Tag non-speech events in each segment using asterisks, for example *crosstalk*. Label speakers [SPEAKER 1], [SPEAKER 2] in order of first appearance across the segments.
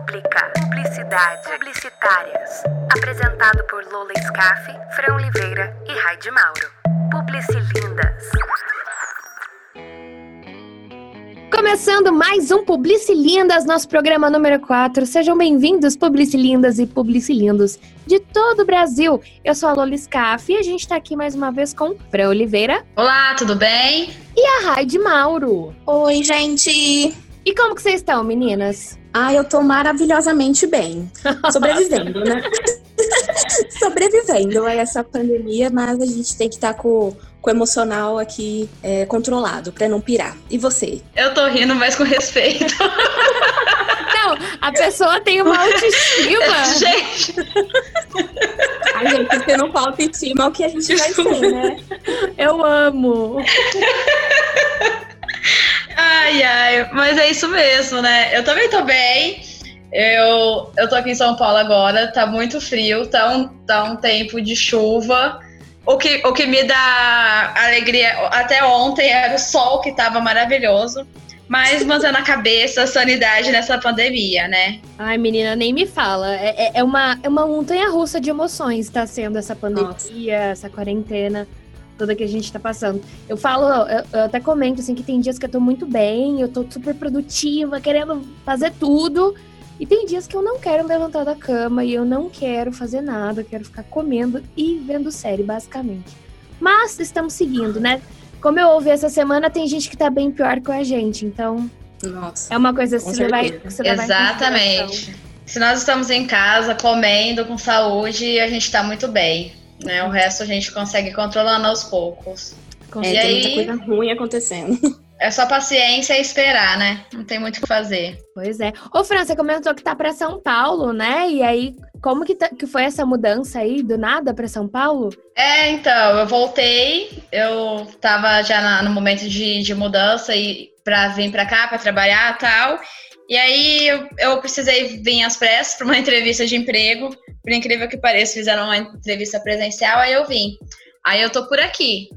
[SPEAKER 1] Pública, Publicidade, Publicitárias. Apresentado por Lola Scaff, Fran Oliveira e Raide Mauro. Publicilindas.
[SPEAKER 2] Começando mais um Publicilindas, nosso programa número 4. Sejam bem-vindos, Publicilindas e Publicilindos de todo o Brasil. Eu sou a Lola Scaff e a gente tá aqui mais uma vez com Fran Oliveira.
[SPEAKER 3] Olá, tudo bem?
[SPEAKER 2] E a Raide Mauro.
[SPEAKER 4] Oi, gente!
[SPEAKER 2] E como que vocês estão, meninas?
[SPEAKER 4] Ah, eu tô maravilhosamente bem. *laughs* Sobrevivendo, né? *laughs* Sobrevivendo a essa pandemia, mas a gente tem que estar tá com, com o emocional aqui é, controlado para não pirar. E você?
[SPEAKER 3] Eu tô rindo, mas com respeito. *laughs*
[SPEAKER 2] Não, a pessoa tem uma autoestima.
[SPEAKER 3] gente!
[SPEAKER 4] Ai, gente, se não falta autoestima, é o que a gente vai ser, né?
[SPEAKER 2] Eu amo.
[SPEAKER 3] Ai, ai, mas é isso mesmo, né? Eu também tô bem. Eu, eu tô aqui em São Paulo agora, tá muito frio, tá um, tá um tempo de chuva. O que, o que me dá alegria, até ontem era o sol que tava maravilhoso. Mas mantendo a cabeça, a sanidade nessa pandemia, né?
[SPEAKER 2] Ai, menina, nem me fala. É, é, é uma, é uma montanha russa de emoções, tá sendo essa pandemia, Nossa. essa quarentena toda que a gente tá passando. Eu falo, eu, eu, até comento assim que tem dias que eu tô muito bem, eu tô super produtiva, querendo fazer tudo. E tem dias que eu não quero levantar da cama e eu não quero fazer nada, eu quero ficar comendo e vendo série, basicamente. Mas estamos seguindo, né? Como eu ouvi essa semana, tem gente que tá bem pior que a gente, então.
[SPEAKER 4] Nossa.
[SPEAKER 2] É uma coisa que você vai. Você
[SPEAKER 3] Exatamente. Se nós estamos em casa, comendo, com saúde, a gente tá muito bem. Né? O resto a gente consegue controlando aos poucos.
[SPEAKER 4] É, e tem aí, muita coisa ruim acontecendo. *laughs*
[SPEAKER 3] É só paciência e esperar, né? Não tem muito o que fazer.
[SPEAKER 2] Pois é. Ô, Fran, você comentou que tá para São Paulo, né? E aí, como que, tá, que foi essa mudança aí, do nada para São Paulo?
[SPEAKER 3] É, então, eu voltei, eu tava já na, no momento de, de mudança e para vir para cá, para trabalhar e tal. E aí eu, eu precisei vir às pressas para uma *laughs* entrevista de emprego. Por incrível que pareça, fizeram uma entrevista presencial, aí eu vim. Aí eu tô por aqui,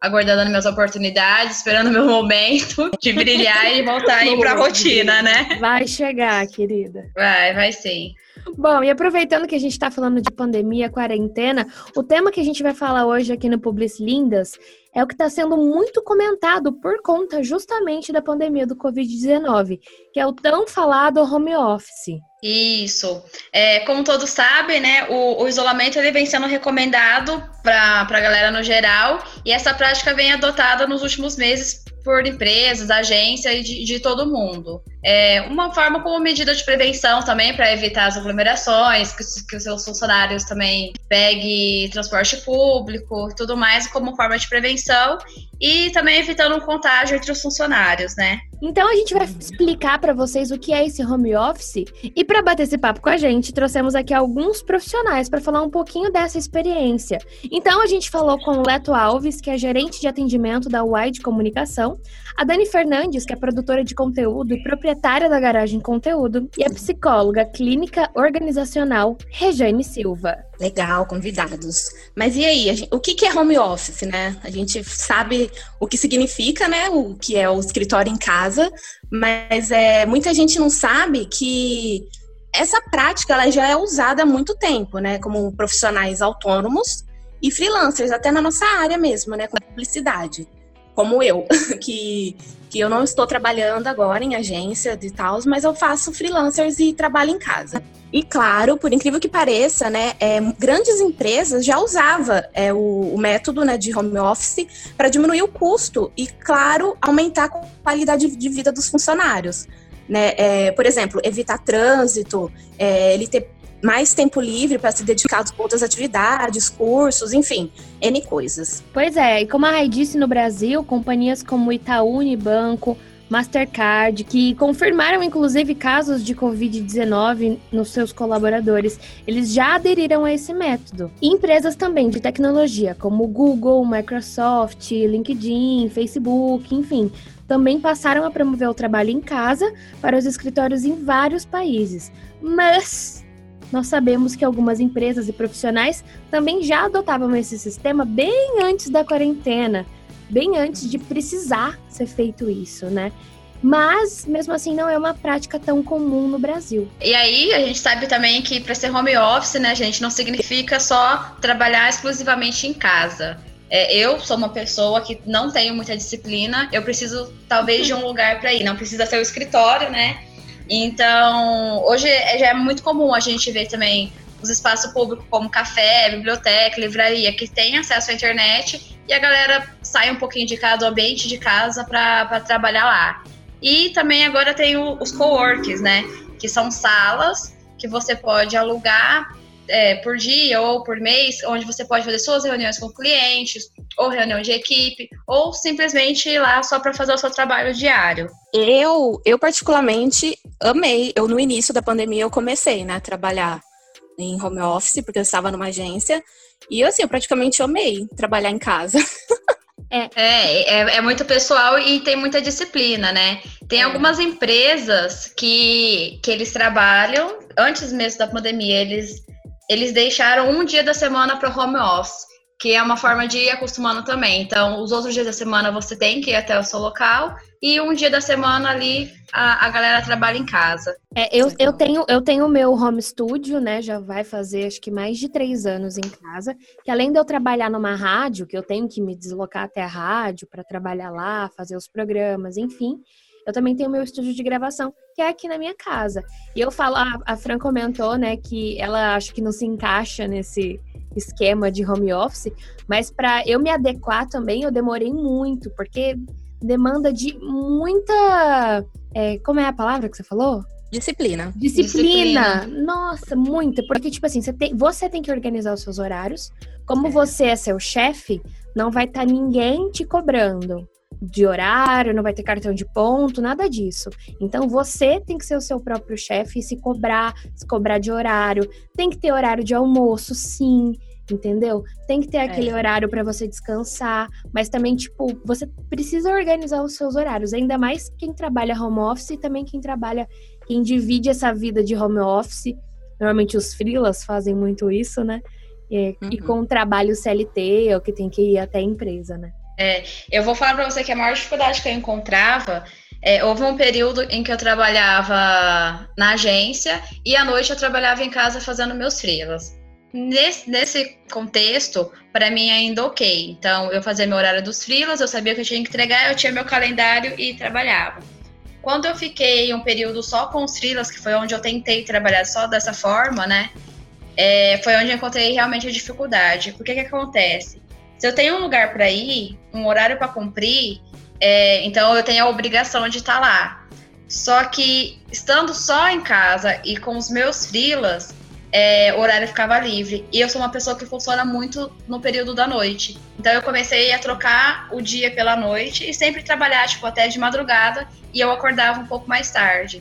[SPEAKER 3] aguardando minhas oportunidades, esperando meu *laughs* momento de brilhar e voltar aí pra rotina, né?
[SPEAKER 2] Vai chegar, querida.
[SPEAKER 3] Vai, vai sim.
[SPEAKER 2] Bom, e aproveitando que a gente está falando de pandemia, quarentena, o tema que a gente vai falar hoje aqui no Public Lindas é o que está sendo muito comentado por conta justamente da pandemia do Covid-19, que é o tão falado home office.
[SPEAKER 3] Isso. É, como todos sabem, né, o, o isolamento ele vem sendo recomendado para a galera no geral, e essa prática vem adotada nos últimos meses por empresas, agências e de, de todo mundo. É uma forma como medida de prevenção também para evitar as aglomerações, que, que, os seus funcionários também peguem transporte público tudo mais como forma de prevenção e também evitando o contágio entre os funcionários, né?
[SPEAKER 2] Então a gente vai explicar para vocês o que é esse home office e para bater esse papo com a gente, trouxemos aqui alguns profissionais para falar um pouquinho dessa experiência. Então a gente falou com o Leto Alves, que é gerente de atendimento da Wide Comunicação, a Dani Fernandes, que é produtora de conteúdo e proprietária da Garagem Conteúdo, e a psicóloga clínica organizacional Rejane Silva.
[SPEAKER 4] Legal, convidados. Mas e aí, gente, o que, que é home office, né? A gente sabe o que significa, né? O que é o escritório em casa, mas é, muita gente não sabe que essa prática ela já é usada há muito tempo, né? Como profissionais autônomos e freelancers, até na nossa área mesmo, né? Com publicidade como eu, *laughs* que, que eu não estou trabalhando agora em agência de tal, mas eu faço freelancers e trabalho em casa. E claro, por incrível que pareça, né, é, grandes empresas já usavam é, o, o, método né, de home office para diminuir o custo e, claro, aumentar a qualidade de vida dos funcionários. Né? É, por exemplo, evitar trânsito, é, ele ter mais tempo livre para se dedicar a outras atividades, cursos, enfim, N coisas.
[SPEAKER 2] Pois é, e como a Rai disse no Brasil, companhias como Itaú Unibanco, Mastercard, que confirmaram inclusive casos de Covid-19 nos seus colaboradores, eles já aderiram a esse método. E empresas também de tecnologia, como Google, Microsoft, LinkedIn, Facebook, enfim, também passaram a promover o trabalho em casa para os escritórios em vários países. Mas nós sabemos que algumas empresas e profissionais também já adotavam esse sistema bem antes da quarentena, bem antes de precisar ser feito isso, né? mas mesmo assim não é uma prática tão comum no Brasil.
[SPEAKER 3] E aí a gente sabe também que para ser home office, né, gente, não significa só trabalhar exclusivamente em casa. É, eu sou uma pessoa que não tenho muita disciplina, eu preciso talvez de um lugar para ir, não precisa ser o escritório, né? Então, hoje é, já é muito comum a gente ver também os espaços públicos como café, biblioteca, livraria, que tem acesso à internet e a galera sai um pouquinho de casa, do ambiente de casa, para trabalhar lá. E também agora tem o, os coworks, né? Que são salas que você pode alugar é, por dia ou por mês, onde você pode fazer suas reuniões com clientes, ou reunião de equipe, ou simplesmente ir lá só para fazer o seu trabalho diário.
[SPEAKER 4] Eu, eu particularmente amei. Eu no início da pandemia eu comecei, né, a trabalhar em home office porque eu estava numa agência e assim eu praticamente amei trabalhar em casa. *laughs*
[SPEAKER 3] É. É, é, é, muito pessoal e tem muita disciplina, né? Tem é. algumas empresas que, que eles trabalham, antes mesmo da pandemia, eles eles deixaram um dia da semana para home office, que é uma forma de ir acostumando também. Então, os outros dias da semana você tem que ir até o seu local e um dia da semana ali a, a galera trabalha em casa.
[SPEAKER 2] É, eu, eu tenho eu tenho meu home studio, né? Já vai fazer acho que mais de três anos em casa. Que além de eu trabalhar numa rádio, que eu tenho que me deslocar até a rádio para trabalhar lá, fazer os programas, enfim eu também tenho meu estúdio de gravação, que é aqui na minha casa. E eu falo, a, a Fran comentou, né, que ela acho que não se encaixa nesse esquema de home office, mas para eu me adequar também, eu demorei muito, porque demanda de muita. É, como é a palavra que você falou?
[SPEAKER 4] Disciplina.
[SPEAKER 2] Disciplina. Disciplina. Nossa, muita. Porque, tipo assim, você tem, você tem que organizar os seus horários. Como é. você é seu chefe, não vai estar tá ninguém te cobrando de horário, não vai ter cartão de ponto, nada disso. Então você tem que ser o seu próprio chefe e se cobrar, se cobrar de horário. Tem que ter horário de almoço, sim, entendeu? Tem que ter é. aquele horário para você descansar, mas também tipo, você precisa organizar os seus horários, ainda mais quem trabalha home office e também quem trabalha, quem divide essa vida de home office. Normalmente os freelas fazem muito isso, né? E, uhum. e com o trabalho CLT, ou que tem que ir até a empresa, né?
[SPEAKER 3] É, eu vou falar para você que a maior dificuldade que eu encontrava é, houve um período em que eu trabalhava na agência e à noite eu trabalhava em casa fazendo meus freelas. Nesse, nesse contexto, para mim ainda ok. Então, eu fazia meu horário dos freelas, eu sabia que eu tinha que entregar, eu tinha meu calendário e trabalhava. Quando eu fiquei um período só com os freelas, que foi onde eu tentei trabalhar só dessa forma, né? É, foi onde eu encontrei realmente a dificuldade. Porque que acontece? Se eu tenho um lugar para ir, um horário para cumprir, é, então eu tenho a obrigação de estar tá lá. Só que estando só em casa e com os meus frilas, é, o horário ficava livre. E eu sou uma pessoa que funciona muito no período da noite. Então eu comecei a trocar o dia pela noite e sempre trabalhar tipo até de madrugada e eu acordava um pouco mais tarde.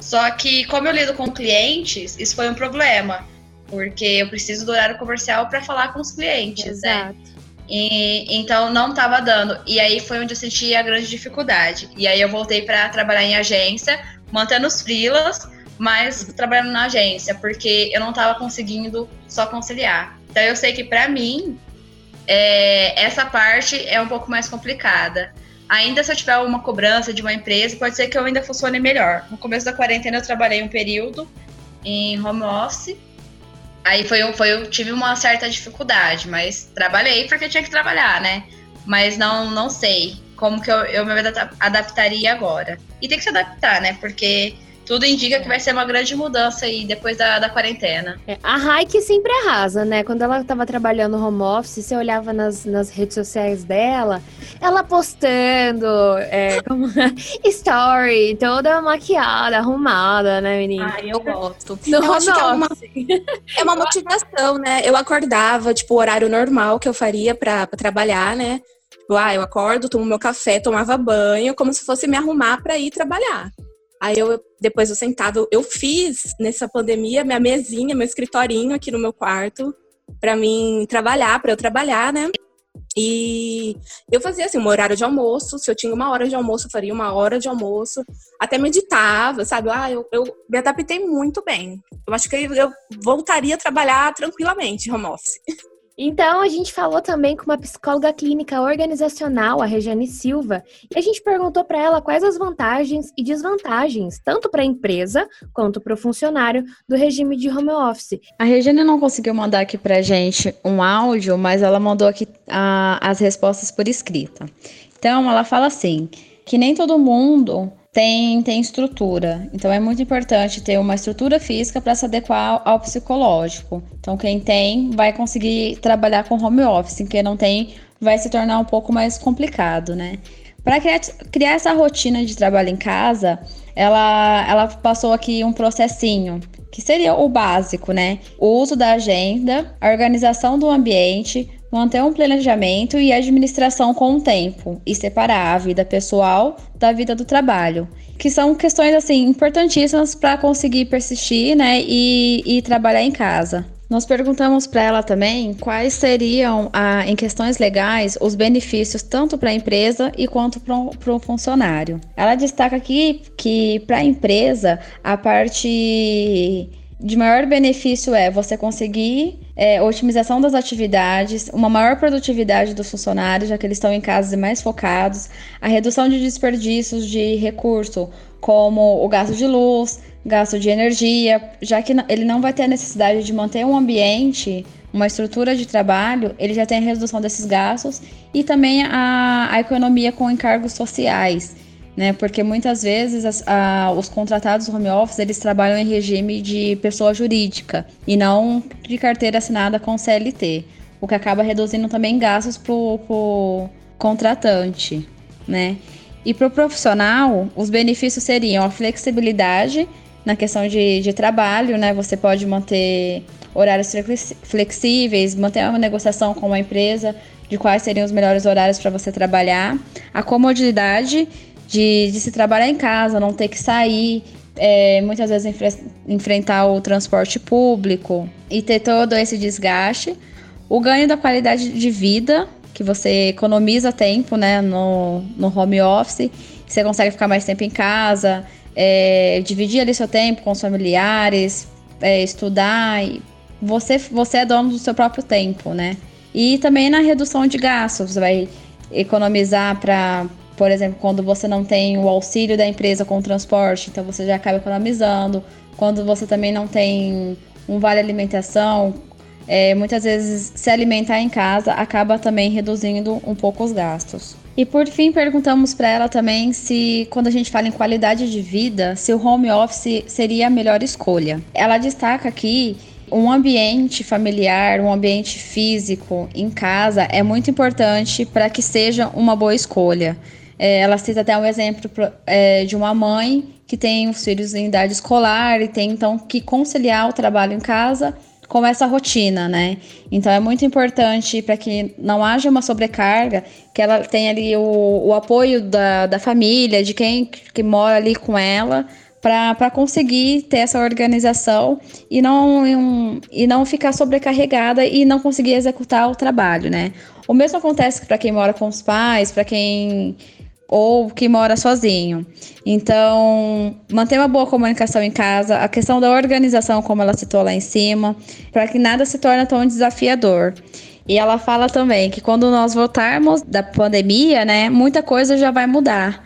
[SPEAKER 3] Só que como eu lido com clientes, isso foi um problema, porque eu preciso do horário comercial para falar com os clientes, né? Exato. né? E, então não estava dando. E aí foi onde eu senti a grande dificuldade. E aí eu voltei para trabalhar em agência, mantendo os freelas, mas trabalhando na agência, porque eu não estava conseguindo só conciliar. Então eu sei que para mim é, essa parte é um pouco mais complicada. Ainda se eu tiver uma cobrança de uma empresa, pode ser que eu ainda funcione melhor. No começo da quarentena eu trabalhei um período em home office Aí foi, foi, eu tive uma certa dificuldade, mas trabalhei porque tinha que trabalhar, né? Mas não, não sei como que eu, eu me adaptaria agora. E tem que se adaptar, né? Porque tudo indica que vai ser uma grande mudança aí depois da, da quarentena.
[SPEAKER 2] É, a Raik sempre arrasa, né? Quando ela estava trabalhando home office, você olhava nas, nas redes sociais dela, ela postando é, como, *laughs* story, toda maquiada, arrumada, né, menina?
[SPEAKER 4] Ah, eu gosto. No eu acho que é uma, é uma motivação, né? Eu acordava, tipo, o horário normal que eu faria para trabalhar, né? Tipo, ah, eu acordo, tomo meu café, tomava banho, como se fosse me arrumar para ir trabalhar. Aí eu, depois eu sentava, eu fiz nessa pandemia minha mesinha, meu escritorinho aqui no meu quarto, para mim trabalhar, para eu trabalhar, né? E eu fazia assim, um horário de almoço. Se eu tinha uma hora de almoço, eu faria uma hora de almoço. Até meditava, sabe? Ah, eu, eu me adaptei muito bem. Eu acho que eu voltaria a trabalhar tranquilamente home office. *laughs*
[SPEAKER 2] Então, a gente falou também com uma psicóloga clínica organizacional, a Regiane Silva, e a gente perguntou para ela quais as vantagens e desvantagens, tanto para a empresa quanto para o funcionário, do regime de home office.
[SPEAKER 5] A Regiane não conseguiu mandar aqui para a gente um áudio, mas ela mandou aqui a, as respostas por escrita. Então, ela fala assim: que nem todo mundo tem, tem estrutura. Então é muito importante ter uma estrutura física para se adequar ao, psicológico. Então quem tem vai conseguir trabalhar com home office, quem não tem vai se tornar um pouco mais complicado, né? Para criar, criar essa rotina de trabalho em casa, ela, ela passou aqui um processinho, que seria o básico, né? O uso da agenda, a organização do ambiente, manter um planejamento e administração com o tempo e separar a vida pessoal da vida do trabalho, que são questões assim importantíssimas para conseguir persistir, né, e, e trabalhar em casa. Nós perguntamos para ela também quais seriam, ah, em questões legais, os benefícios tanto para a empresa e quanto para o funcionário. Ela destaca aqui que para a empresa a parte de maior benefício é você conseguir é, otimização das atividades, uma maior produtividade dos funcionários, já que eles estão em casa e mais focados, a redução de desperdícios de recurso, como o gasto de luz, gasto de energia, já que ele não vai ter a necessidade de manter um ambiente, uma estrutura de trabalho, ele já tem a redução desses gastos e também a, a economia com encargos sociais né? Porque muitas vezes as, a, os contratados home office eles trabalham em regime de pessoa jurídica e não de carteira assinada com CLT, o que acaba reduzindo também gastos para o contratante, né? E para o profissional, os benefícios seriam a flexibilidade na questão de, de trabalho, né? Você pode manter horários flexíveis, manter uma negociação com a empresa de quais seriam os melhores horários para você trabalhar, a comodidade de, de se trabalhar em casa, não ter que sair, é, muitas vezes enfre enfrentar o transporte público e ter todo esse desgaste. O ganho da qualidade de vida, que você economiza tempo né, no, no home office, você consegue ficar mais tempo em casa, é, dividir ali seu tempo com os familiares, é, estudar. Você, você é dono do seu próprio tempo, né? E também na redução de gastos, você vai economizar para por exemplo, quando você não tem o auxílio da empresa com o transporte, então você já acaba economizando. Quando você também não tem um vale alimentação, é, muitas vezes se alimentar em casa acaba também reduzindo um pouco os gastos. E por fim, perguntamos para ela também se, quando a gente fala em qualidade de vida, se o home office seria a melhor escolha. Ela destaca aqui um ambiente familiar, um ambiente físico em casa é muito importante para que seja uma boa escolha. É, ela cita até um exemplo é, de uma mãe que tem os filhos em idade escolar e tem então que conciliar o trabalho em casa com essa rotina, né? Então é muito importante para que não haja uma sobrecarga, que ela tenha ali o, o apoio da, da família, de quem que mora ali com ela, para conseguir ter essa organização e não, um, e não ficar sobrecarregada e não conseguir executar o trabalho, né? O mesmo acontece para quem mora com os pais, para quem ou que mora sozinho. Então, manter uma boa comunicação em casa, a questão da organização, como ela citou lá em cima, para que nada se torne tão desafiador. E ela fala também que quando nós voltarmos da pandemia, né, muita coisa já vai mudar.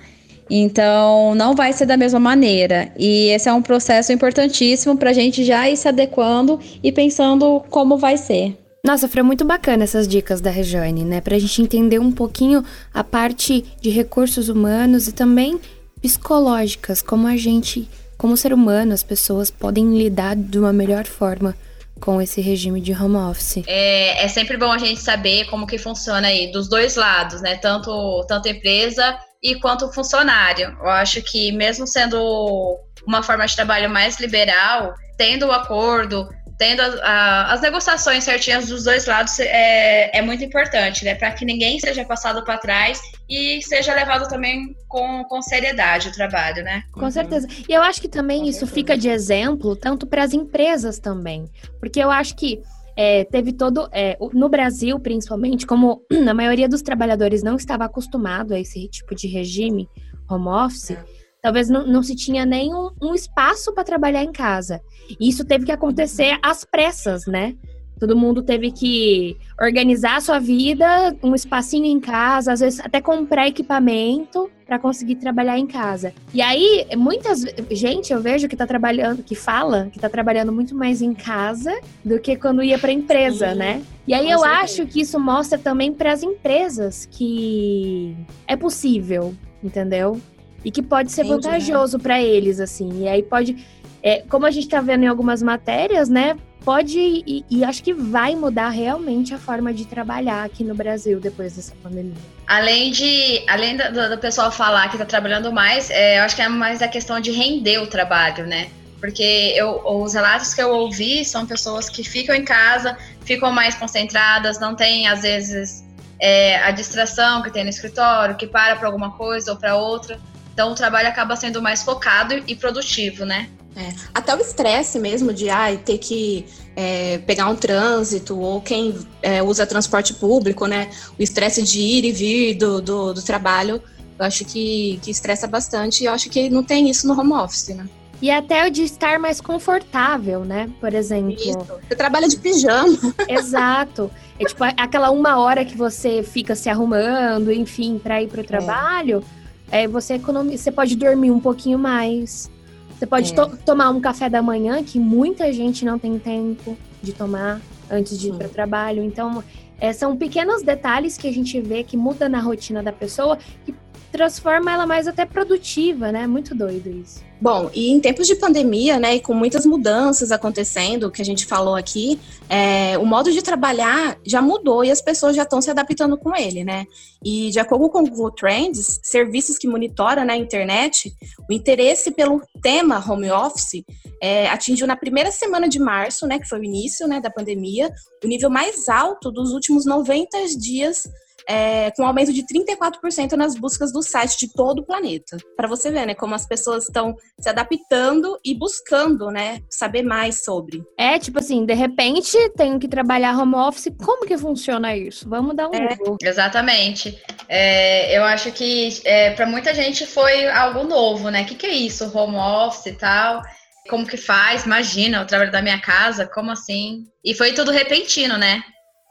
[SPEAKER 5] Então, não vai ser da mesma maneira. E esse é um processo importantíssimo para a gente já ir se adequando e pensando como vai ser.
[SPEAKER 2] Nossa, foi muito bacana essas dicas da Rejane, né? Pra gente entender um pouquinho a parte de recursos humanos e também psicológicas, como a gente, como ser humano, as pessoas podem lidar de uma melhor forma com esse regime de home office.
[SPEAKER 3] É, é sempre bom a gente saber como que funciona aí dos dois lados, né? Tanto, tanto empresa e quanto funcionário. Eu acho que mesmo sendo uma forma de trabalho mais liberal, tendo o acordo tendo a, a, as negociações certinhas dos dois lados é, é muito importante, né? Para que ninguém seja passado para trás e seja levado também com, com seriedade o trabalho, né?
[SPEAKER 2] Com certeza. E eu acho que também isso fica de exemplo tanto para as empresas também. Porque eu acho que é, teve todo. É, no Brasil, principalmente, como *clears throat* a maioria dos trabalhadores não estava acostumado a esse tipo de regime, home office. É Talvez não, não se tinha nem um, um espaço para trabalhar em casa. E isso teve que acontecer às pressas, né? Todo mundo teve que organizar a sua vida, um espacinho em casa, às vezes até comprar equipamento para conseguir trabalhar em casa. E aí, muitas gente eu vejo que tá trabalhando, que fala que tá trabalhando muito mais em casa do que quando ia para empresa, Sim, né? E aí eu certeza. acho que isso mostra também para as empresas que é possível, entendeu? E que pode ser Entendi, vantajoso né? para eles assim. E aí pode é, como a gente está vendo em algumas matérias, né? pode e, e, acho que vai mudar realmente a forma de trabalhar aqui no Brasil depois dessa pandemia.
[SPEAKER 3] Além de, além do, do pessoal falar que está trabalhando mais, é, eu acho que é mais a questão de render o trabalho, né? Porque eu, os relatos que eu ouvi são pessoas que ficam em casa, ficam mais concentradas, não tem às vezes é, a distração que tem no escritório, que para para alguma coisa ou para outra. Então o trabalho acaba sendo mais focado e produtivo, né?
[SPEAKER 4] É, até o estresse mesmo de ai, ter que é, pegar um trânsito, ou quem é, usa transporte público, né? O estresse de ir e vir do, do, do trabalho, eu acho que, que estressa bastante e eu acho que não tem isso no home office, né?
[SPEAKER 2] E até o de estar mais confortável, né? Por exemplo. Isso.
[SPEAKER 4] Você trabalha de pijama. *laughs*
[SPEAKER 2] Exato. É tipo aquela uma hora que você fica se arrumando, enfim, para ir para o é. trabalho. É. você economiza, você pode dormir um pouquinho mais. Você pode é. to tomar um café da manhã, que muita gente não tem tempo de tomar antes de ir para o trabalho. Então, é, são pequenos detalhes que a gente vê que muda na rotina da pessoa, que transforma ela mais até produtiva, né? Muito doido isso.
[SPEAKER 4] Bom, e em tempos de pandemia, né, e com muitas mudanças acontecendo, que a gente falou aqui, é, o modo de trabalhar já mudou e as pessoas já estão se adaptando com ele, né? E de acordo com o Google Trends, serviços que monitoram na internet, o interesse pelo tema home office é, atingiu na primeira semana de março, né, que foi o início, né, da pandemia, o nível mais alto dos últimos 90 dias é, com um aumento de 34% nas buscas do site de todo o planeta. Para você ver, né, como as pessoas estão se adaptando e buscando, né, saber mais sobre.
[SPEAKER 2] É, tipo assim, de repente tenho que trabalhar home office, como que funciona isso? Vamos dar um é.
[SPEAKER 3] Exatamente. É, eu acho que é, para muita gente foi algo novo, né? O que, que é isso, home office e tal? Como que faz? Imagina, o trabalho da minha casa, como assim? E foi tudo repentino, né?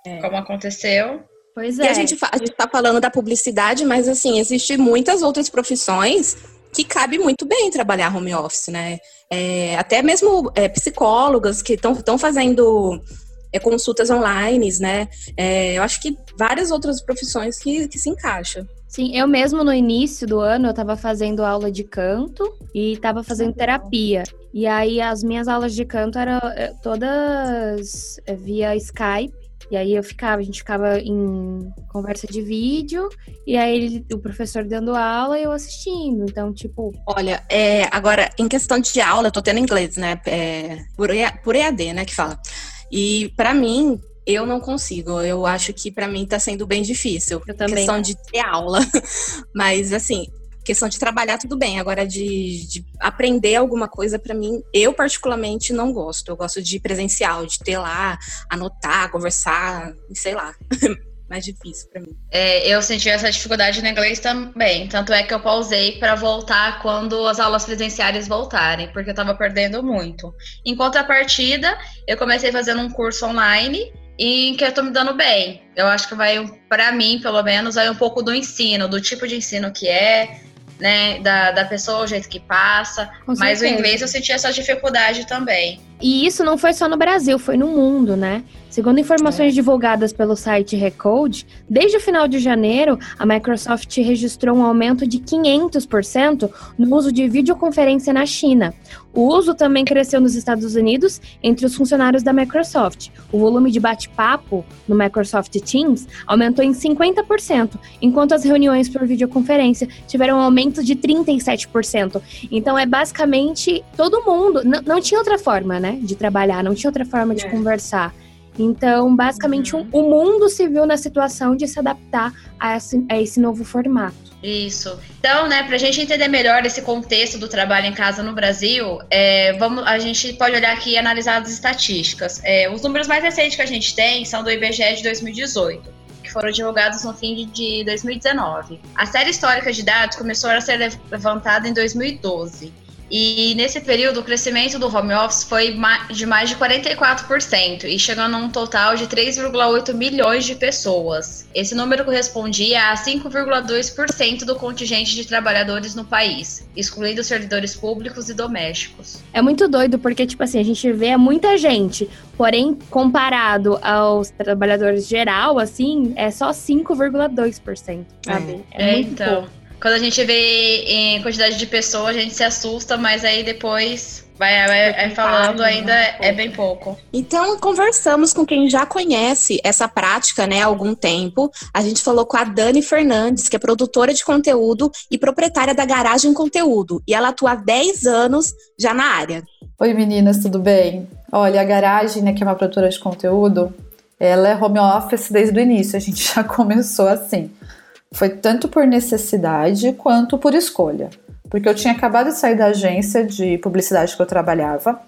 [SPEAKER 3] É. Como aconteceu.
[SPEAKER 4] Pois é. E a é. gente está falando da publicidade, mas assim, existem muitas outras profissões que cabe muito bem trabalhar home office, né? É, até mesmo é, psicólogas que estão fazendo é, consultas online, né? É, eu acho que várias outras profissões que, que se encaixam.
[SPEAKER 2] Sim, eu mesmo no início do ano eu estava fazendo aula de canto e estava fazendo terapia. E aí as minhas aulas de canto eram é, todas é, via Skype. E aí eu ficava, a gente ficava em conversa de vídeo, e aí ele, o professor dando aula e eu assistindo. Então, tipo.
[SPEAKER 4] Olha, é, agora, em questão de aula, eu tô tendo inglês, né? É, por, por EAD, né, que fala. E para mim, eu não consigo. Eu acho que para mim tá sendo bem difícil. Eu também. Questão de ter aula. *laughs* Mas assim, questão de trabalhar, tudo bem. Agora, de, de aprender alguma coisa, para mim, eu particularmente não gosto. Eu gosto de presencial, de ter lá, anotar, conversar, sei lá. *laughs* mais difícil para mim.
[SPEAKER 3] É, eu senti essa dificuldade no inglês também. Tanto é que eu pausei para voltar quando as aulas presenciais voltarem, porque eu estava perdendo muito. Em contrapartida, eu comecei fazendo um curso online em que eu tô me dando bem. Eu acho que vai, para mim, pelo menos, vai um pouco do ensino, do tipo de ensino que é, né, da, da pessoa, o jeito que passa. Com mas certeza. o inglês eu senti essa dificuldade também.
[SPEAKER 2] E isso não foi só no Brasil, foi no mundo, né? Segundo informações divulgadas pelo site Recode, desde o final de janeiro, a Microsoft registrou um aumento de 500% no uso de videoconferência na China. O uso também cresceu nos Estados Unidos entre os funcionários da Microsoft. O volume de bate-papo no Microsoft Teams aumentou em 50%, enquanto as reuniões por videoconferência tiveram um aumento de 37%. Então é basicamente todo mundo, não tinha outra forma, né, de trabalhar, não tinha outra forma de é. conversar. Então, basicamente, uhum. um, o mundo se viu na situação de se adaptar a esse, a esse novo formato.
[SPEAKER 3] Isso. Então, né, para a gente entender melhor esse contexto do trabalho em casa no Brasil, é, vamos, a gente pode olhar aqui e analisar as estatísticas. É, os números mais recentes que a gente tem são do IBGE de 2018 que foram divulgados no fim de 2019. A série histórica de dados começou a ser levantada em 2012 E nesse período, o crescimento do home office foi de mais de 44% e chegando a um total de 3,8 milhões de pessoas. Esse número correspondia a 5,2% do contingente de trabalhadores no país, excluindo servidores públicos e domésticos.
[SPEAKER 2] É muito doido porque, tipo assim, a gente vê muita gente, porém, comparado aos trabalhadores geral, assim, é só 5,2%, sabe?
[SPEAKER 3] É, é muito então. pouco. Quando a gente vê em quantidade de pessoas, a gente se assusta, mas aí depois vai, vai, vai falando ainda é bem pouco.
[SPEAKER 4] Então, conversamos com quem já conhece essa prática né, há algum tempo. A gente falou com a Dani Fernandes, que é produtora de conteúdo e proprietária da Garagem Conteúdo. E ela atua há 10 anos já na área.
[SPEAKER 6] Oi meninas, tudo bem? Olha, a Garagem, né, que é uma produtora de conteúdo, ela é home office desde o início. A gente *laughs* já começou assim. Foi tanto por necessidade quanto por escolha. Porque eu tinha acabado de sair da agência de publicidade que eu trabalhava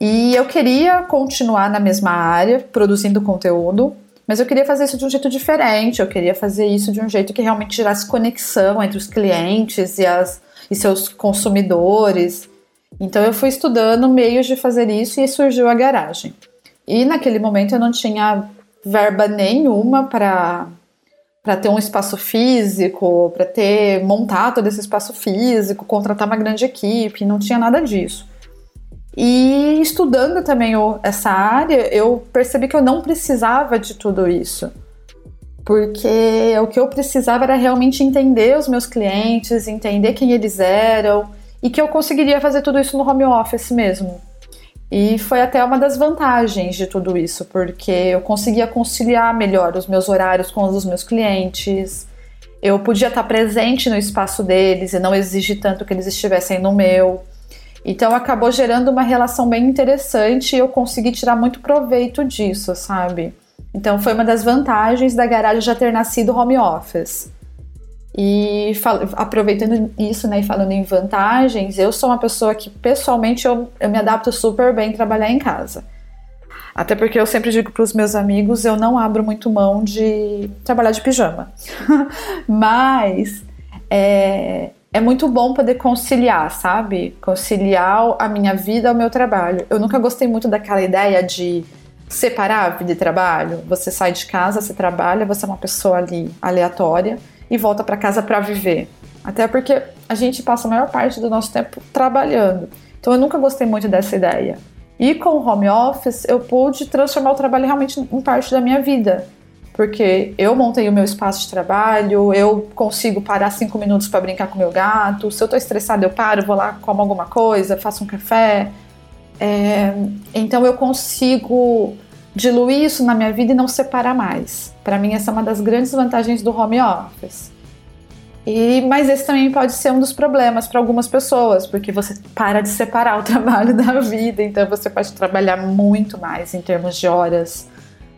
[SPEAKER 6] e eu queria continuar na mesma área, produzindo conteúdo, mas eu queria fazer isso de um jeito diferente, eu queria fazer isso de um jeito que realmente gerasse conexão entre os clientes e, as, e seus consumidores. Então eu fui estudando meios de fazer isso e surgiu a garagem. E naquele momento eu não tinha verba nenhuma para para ter um espaço físico, para ter montar todo esse espaço físico, contratar uma grande equipe, não tinha nada disso. E estudando também essa área, eu percebi que eu não precisava de tudo isso. Porque o que eu precisava era realmente entender os meus clientes, entender quem eles eram e que eu conseguiria fazer tudo isso no home office mesmo. E foi até uma das vantagens de tudo isso, porque eu conseguia conciliar melhor os meus horários com os dos meus clientes. Eu podia estar presente no espaço deles e não exigir tanto que eles estivessem no meu. Então acabou gerando uma relação bem interessante e eu consegui tirar muito proveito disso, sabe? Então foi uma das vantagens da garagem já ter nascido home office. E aproveitando isso, né, e falando em vantagens, eu sou uma pessoa que pessoalmente eu, eu me adapto super bem trabalhar em casa. Até porque eu sempre digo para os meus amigos, eu não abro muito mão de trabalhar de pijama. *laughs* Mas é, é muito bom poder conciliar, sabe? Conciliar a minha vida ao meu trabalho. Eu nunca gostei muito daquela ideia de separar vida e trabalho. Você sai de casa, você trabalha, você é uma pessoa ali aleatória e volta para casa para viver. Até porque a gente passa a maior parte do nosso tempo trabalhando. Então eu nunca gostei muito dessa ideia. E com o home office eu pude transformar o trabalho realmente em parte da minha vida. Porque eu montei o meu espaço de trabalho, eu consigo parar cinco minutos para brincar com meu gato. Se eu estou estressada, eu paro, vou lá, como alguma coisa, faço um café. É, então eu consigo diluir isso na minha vida e não separar mais. Para mim, essa é uma das grandes vantagens do home office. E, mas esse também pode ser um dos problemas para algumas pessoas, porque você para de separar o *laughs* trabalho da vida, então você pode trabalhar muito mais em termos de horas,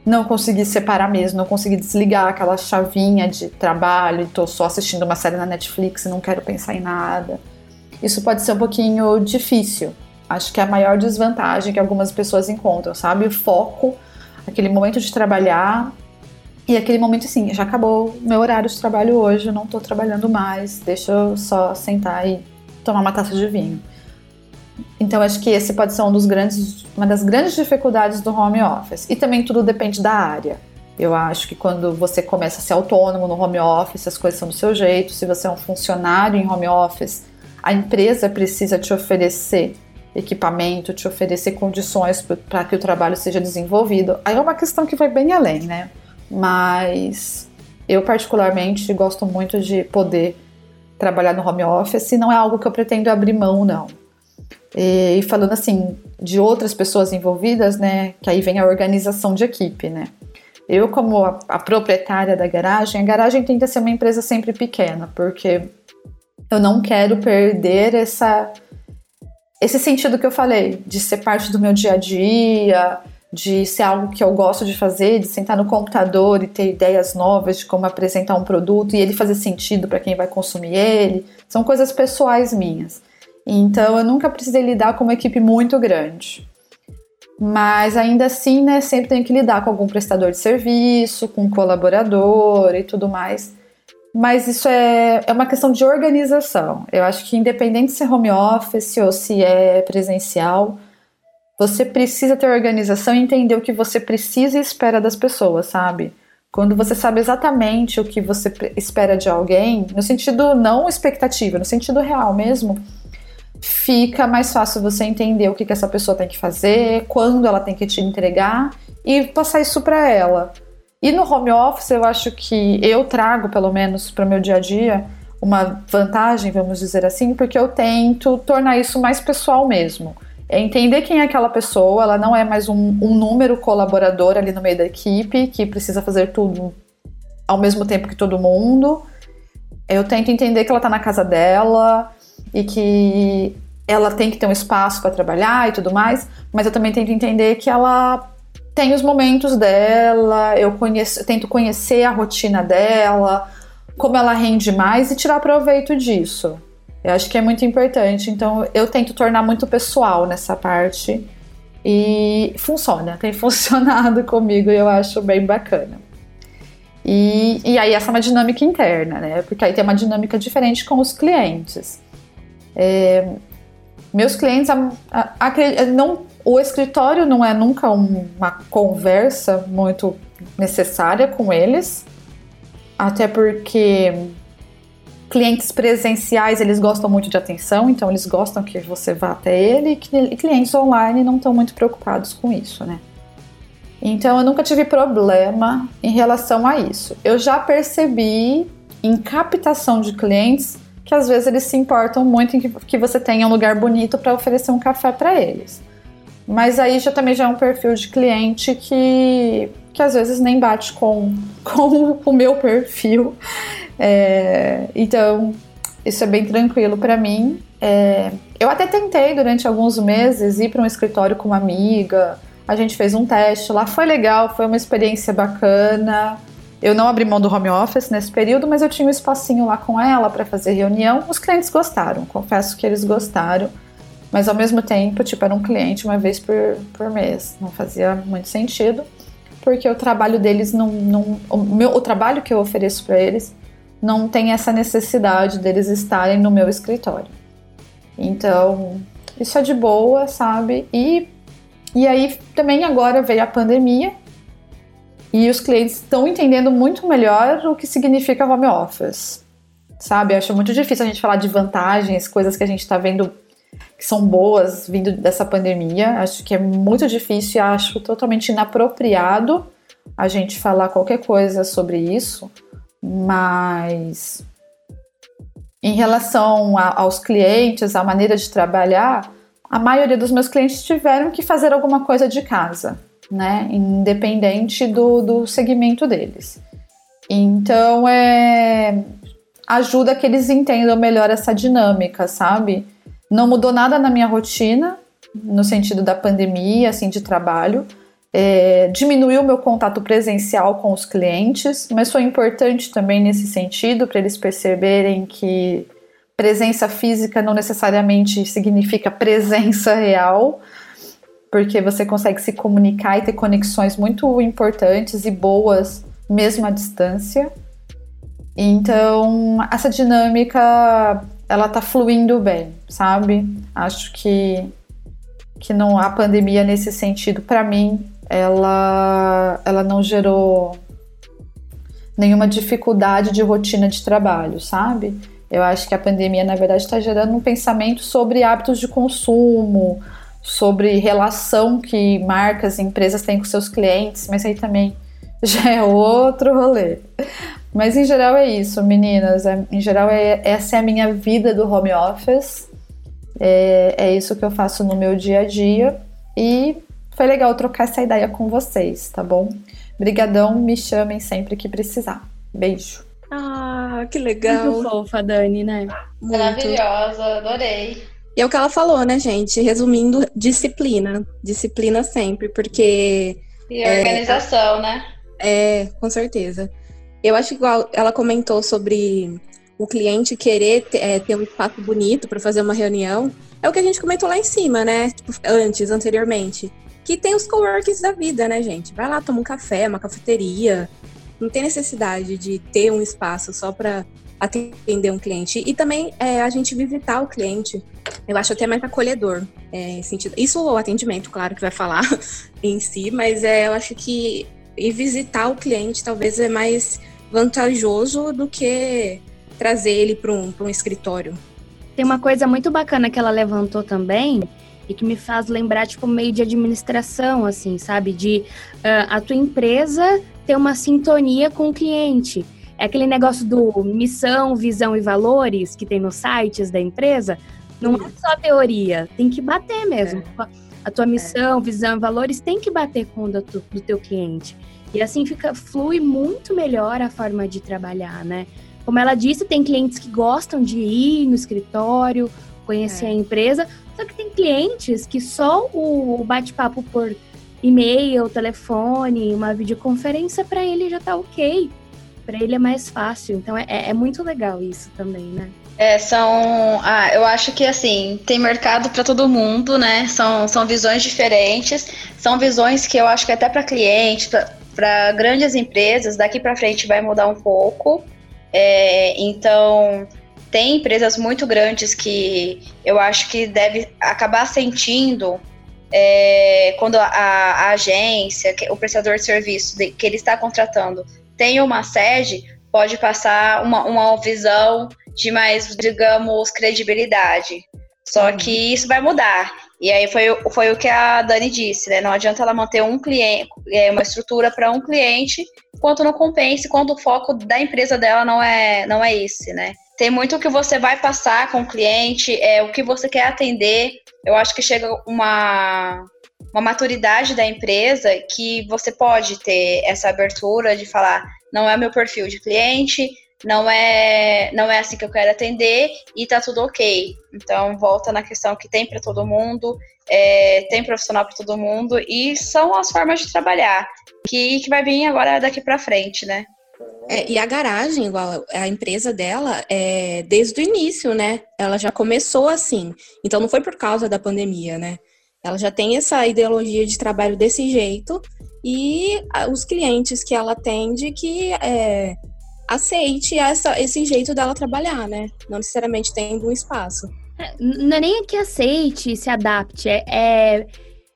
[SPEAKER 6] não conseguir separar mesmo, não conseguir desligar aquela chavinha de trabalho, estou só assistindo uma série na Netflix e não quero pensar em nada. Isso pode ser um pouquinho difícil. Acho que é a maior desvantagem que algumas pessoas encontram, sabe? O foco aquele momento de trabalhar e aquele momento assim, já acabou meu horário de trabalho hoje, eu não estou trabalhando mais, deixa eu só sentar e tomar uma taça de vinho. Então acho que esse pode ser um dos grandes, uma das grandes dificuldades do home office. E também tudo depende da área. Eu acho que quando você começa a ser autônomo no home office, as coisas são do seu jeito. Se você é um funcionário em home office, a empresa precisa te oferecer equipamento, te oferecer condições para que o trabalho seja desenvolvido. Aí é uma questão que vai bem além, né? Mas eu particularmente gosto muito de poder trabalhar no home office, não é algo que eu pretendo abrir mão, não. E falando assim de outras pessoas envolvidas, né, que aí vem a organização de equipe, né? Eu como a, a proprietária da garagem, a garagem tenta ser uma empresa sempre pequena, porque eu não quero perder essa esse sentido que eu falei, de ser parte do meu dia a dia, de ser algo que eu gosto de fazer, de sentar no computador e ter ideias novas de como apresentar um produto e ele fazer sentido para quem vai consumir ele, são coisas pessoais minhas. Então eu nunca precisei lidar com uma equipe muito grande. Mas ainda assim, né, sempre tenho que lidar com algum prestador de serviço, com um colaborador e tudo mais. Mas isso é, é uma questão de organização. Eu acho que independente se é home office ou se é presencial, você precisa ter organização e entender o que você precisa e espera das pessoas, sabe? Quando você sabe exatamente o que você espera de alguém, no sentido não expectativa, no sentido real mesmo, fica mais fácil você entender o que, que essa pessoa tem que fazer, quando ela tem que te entregar e passar isso para ela. E no home office, eu acho que eu trago, pelo menos para o meu dia a dia, uma vantagem, vamos dizer assim, porque eu tento tornar isso mais pessoal mesmo. É entender quem é aquela pessoa, ela não é mais um, um número colaborador ali no meio da equipe que precisa fazer tudo ao mesmo tempo que todo mundo. Eu tento entender que ela está na casa dela e que ela tem que ter um espaço para trabalhar e tudo mais, mas eu também tento entender que ela tem os momentos dela, eu conheço, tento conhecer a rotina dela, como ela rende mais e tirar proveito disso. Eu acho que é muito importante, então eu tento tornar muito pessoal nessa parte e funciona, tem *laughs* funcionado comigo e eu acho bem bacana. E, e aí essa é uma dinâmica interna, né? Porque aí tem uma dinâmica diferente com os clientes. É, meus clientes a, a, a, não o escritório não é nunca uma conversa muito necessária com eles, até porque clientes presenciais eles gostam muito de atenção, então eles gostam que você vá até ele, e clientes online não estão muito preocupados com isso, né? Então eu nunca tive problema em relação a isso. Eu já percebi em captação de clientes que às vezes eles se importam muito em que, você tenha um lugar bonito para oferecer um café para eles. Mas aí já também já é um perfil de cliente que, que às vezes nem bate com, *laughs* com o meu perfil. É, então, isso é bem tranquilo para mim. É, eu até tentei durante alguns meses ir para um escritório com uma amiga. A gente fez um teste lá, foi legal, foi uma experiência bacana. Eu não abri mão do home office nesse período, mas eu tinha um espacinho lá com ela para fazer reunião. Os clientes gostaram, confesso que eles gostaram. Mas ao mesmo tempo, tipo, era um cliente uma vez por, por mês. Não fazia muito sentido, porque o trabalho deles não. não o, meu, o trabalho que eu ofereço para eles não tem essa necessidade deles estarem no meu escritório. Então, isso é de boa, sabe? E, e aí também agora veio a pandemia e os clientes estão entendendo muito melhor o que significa home office. Sabe? Eu acho muito difícil a gente falar de vantagens, coisas que a gente está vendo que são boas vindo dessa pandemia. Acho que é muito difícil e acho totalmente inapropriado a gente falar qualquer coisa sobre isso, mas em relação a, aos clientes, a maneira de trabalhar, a maioria dos meus clientes tiveram que fazer alguma coisa de casa, né? Independente do, do segmento deles. Então, é, ajuda que eles entendam melhor essa dinâmica, sabe? Não mudou nada na minha rotina, no sentido da pandemia, assim, de trabalho. É, diminuiu meu contato presencial com os clientes, mas foi importante também nesse sentido para eles perceberem que presença física não necessariamente significa presença real, porque você consegue se comunicar e ter conexões muito importantes e boas mesmo à distância. Então, essa dinâmica ela tá fluindo bem, sabe? Acho que que não a pandemia nesse sentido para mim, ela ela não gerou nenhuma dificuldade de rotina de trabalho, sabe? Eu acho que a pandemia, na verdade, está gerando um pensamento sobre hábitos de consumo, sobre relação que marcas e empresas têm com seus clientes, mas aí também *laughs* já é outro rolê. Mas em geral é isso, meninas. É, em geral, é, essa é a minha vida do home office. É, é isso que eu faço no meu dia a dia. E foi legal trocar essa ideia com vocês, tá bom? Brigadão, me chamem sempre que precisar. Beijo.
[SPEAKER 4] Ah, que legal.
[SPEAKER 2] Muito fofa, Dani, né?
[SPEAKER 3] Muito. Maravilhosa, adorei.
[SPEAKER 4] E é o que ela falou, né, gente? Resumindo, disciplina. Disciplina sempre, porque.
[SPEAKER 3] E organização, é, né?
[SPEAKER 4] É, com certeza. Eu acho igual ela comentou sobre o cliente querer ter, é, ter um espaço bonito para fazer uma reunião. É o que a gente comentou lá em cima, né? Tipo, antes, anteriormente. Que tem os coworkings da vida, né, gente? Vai lá, toma um café, uma cafeteria. não tem necessidade de ter um espaço só para atender um cliente. E também é, a gente visitar o cliente, eu acho até mais acolhedor. É, sentido. Isso o atendimento, claro, que vai falar *laughs* em si, mas é, eu acho que ir visitar o cliente talvez é mais vantajoso do que trazer ele para um, um escritório.
[SPEAKER 2] Tem uma coisa muito bacana que ela levantou também, e que me faz lembrar, tipo, meio de administração, assim, sabe? De uh, a tua empresa ter uma sintonia com o cliente. É aquele negócio do missão, visão e valores que tem nos sites da empresa. Não é só teoria, tem que bater mesmo. É. A tua missão, é. visão e valores tem que bater com o do, do teu cliente. E assim fica flui muito melhor a forma de trabalhar, né? Como ela disse, tem clientes que gostam de ir no escritório, conhecer é. a empresa, só que tem clientes que só o bate-papo por e-mail, telefone, uma videoconferência, para ele já tá ok. Para ele é mais fácil. Então é, é muito legal isso também, né?
[SPEAKER 3] É, são. Ah, eu acho que assim, tem mercado para todo mundo, né? São, são visões diferentes, são visões que eu acho que até para clientes, para grandes empresas, daqui para frente vai mudar um pouco. É, então, tem empresas muito grandes que eu acho que deve acabar sentindo é, quando a, a, agência, o prestador de serviço de, que ele está contratando tem uma sede, pode passar uma, uma visão de mais, digamos, credibilidade. Só que isso vai mudar. E aí foi, foi o que a Dani disse, né? Não adianta ela manter um cliente, é, uma estrutura para um cliente, quanto não compense, quando o foco da empresa dela não é, não é esse, né? Tem muito o que você vai passar com o cliente, é o que você quer atender. Eu acho que chega uma, uma maturidade da empresa que você pode ter essa abertura de falar, não é meu perfil de cliente, não é não é assim que eu quero atender e tá tudo ok. Então volta na questão que tem para todo mundo, é, tem profissional para todo mundo e são as formas de trabalhar que, que vai vir agora daqui para frente, né?
[SPEAKER 4] É, e a garagem, igual a empresa dela, é, desde o início, né? Ela já começou assim. Então não foi por causa da pandemia, né? Ela já tem essa ideologia de trabalho desse jeito e os clientes que ela atende que é, aceite essa, esse jeito dela trabalhar, né? Não necessariamente tendo um espaço.
[SPEAKER 2] É, não é nem que aceite, se adapte, é, é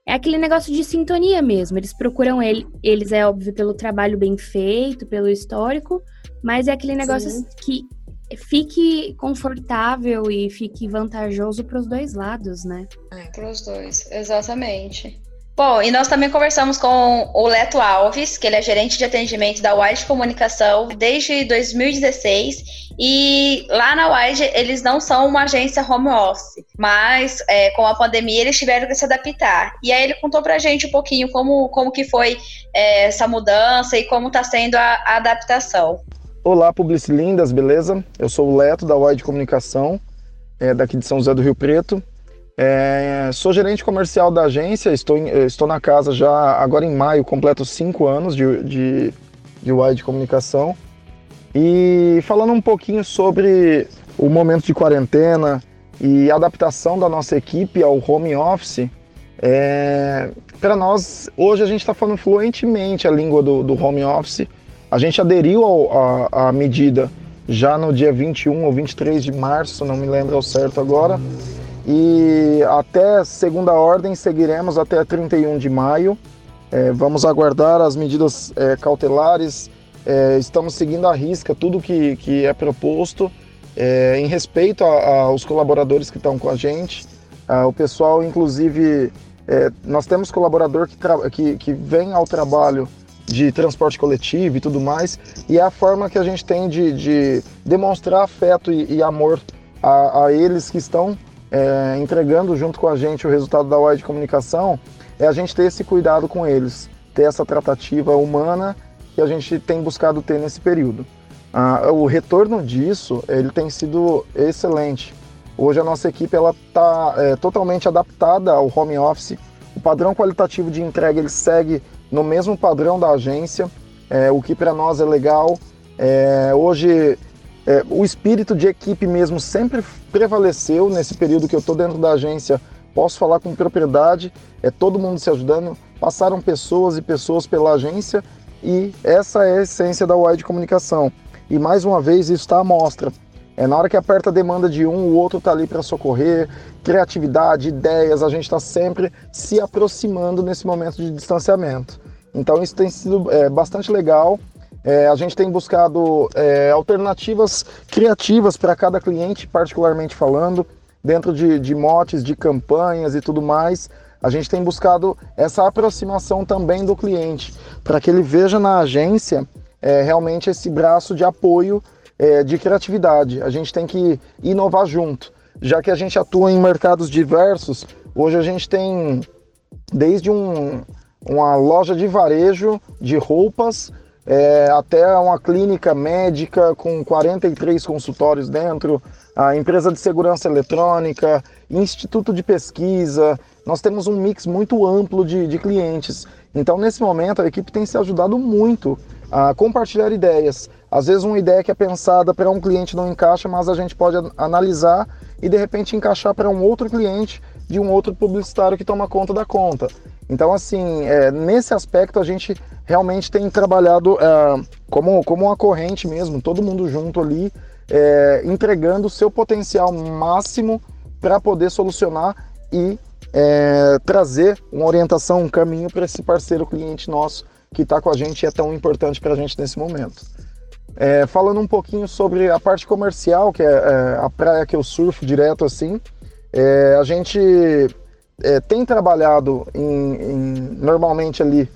[SPEAKER 2] é aquele negócio de sintonia mesmo. Eles procuram ele, eles, é óbvio, pelo trabalho bem feito, pelo histórico, mas é aquele negócio Sim. que fique confortável e fique vantajoso para os dois lados, né?
[SPEAKER 3] É, para os dois, exatamente. Bom, e nós também conversamos com o Leto Alves, que ele é gerente de atendimento da Wide Comunicação desde 2016. E lá na Wide eles não são uma agência home office, mas é, com a pandemia eles tiveram que se adaptar. E aí ele contou pra gente um pouquinho como, como que foi é, essa mudança e como está sendo a, a adaptação.
[SPEAKER 7] Olá, Publicilindas, beleza? Eu sou o Leto da Wide Comunicação, é, daqui de São José do Rio Preto. É, sou gerente comercial da agência, estou, em, estou na casa já agora em maio, completo cinco anos de, de, de wide comunicação. E falando um pouquinho sobre o momento de quarentena e adaptação da nossa equipe ao home office, é, para nós, hoje a gente está falando fluentemente a língua do, do home office. A gente aderiu à medida já no dia 21 ou 23 de março, não me lembro ao certo agora e até segunda ordem seguiremos até 31 de maio. É, vamos aguardar as medidas é, cautelares. É, estamos seguindo a risca tudo que, que é proposto é, em respeito aos colaboradores que estão com a gente. o pessoal, inclusive, é, nós temos colaborador que, que, que vem ao trabalho de transporte coletivo e tudo mais, e é a forma que a gente tem de, de demonstrar afeto e, e amor a, a eles que estão é, entregando junto com a gente o resultado da UAI de comunicação, é a gente ter esse cuidado com eles, ter essa tratativa humana que a gente tem buscado ter nesse período. Ah, o retorno disso ele tem sido excelente. Hoje a nossa equipe ela está é, totalmente adaptada ao home office. O padrão qualitativo de entrega ele segue no mesmo padrão da agência, é, o que para nós é legal. É, hoje é, o espírito de equipe mesmo sempre prevaleceu nesse período que eu estou dentro da agência. Posso falar com propriedade, é todo mundo se ajudando. Passaram pessoas e pessoas pela agência E essa é a essência da UI de comunicação. E mais uma vez, isso está à mostra. É na hora que aperta a demanda de um, o outro está ali para socorrer, criatividade, ideias, a gente está sempre se aproximando nesse momento de distanciamento. Então isso tem sido é, bastante legal. É, a gente tem buscado é, alternativas criativas para cada cliente, particularmente falando, dentro de, de motes, de campanhas e tudo mais. A gente tem buscado essa aproximação também do cliente, para que ele veja na agência é, realmente esse braço de apoio é, de criatividade. A gente tem que inovar junto. Já que a gente atua em mercados diversos, hoje a gente tem desde um, uma loja de varejo de roupas é, até uma clínica médica com 43 consultórios dentro, a empresa de segurança eletrônica, instituto de pesquisa. Nós temos um mix muito amplo de, de clientes. Então, nesse momento, a equipe tem se ajudado muito a compartilhar ideias. Às vezes uma ideia que é pensada para um cliente não encaixa, mas a gente pode analisar e de repente encaixar para um outro cliente de um outro publicitário que toma conta da conta. Então, assim, é, nesse aspecto a gente realmente tem trabalhado é, como, como uma corrente mesmo, todo mundo junto ali, é, entregando o seu potencial máximo para poder solucionar e é, trazer uma orientação, um caminho para esse parceiro cliente nosso que está com a gente e é tão importante para a gente nesse momento. É, falando um pouquinho sobre a parte comercial, que é, é a praia que eu surfo direto assim, é, a gente é, tem trabalhado em, em, normalmente ali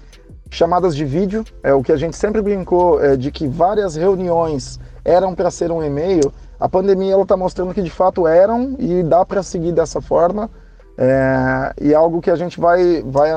[SPEAKER 7] chamadas de vídeo, é o que a gente sempre brincou é, de que várias reuniões eram para ser um e-mail. A pandemia ela está mostrando que de fato eram e dá para seguir dessa forma. É, e algo que a gente vai, vai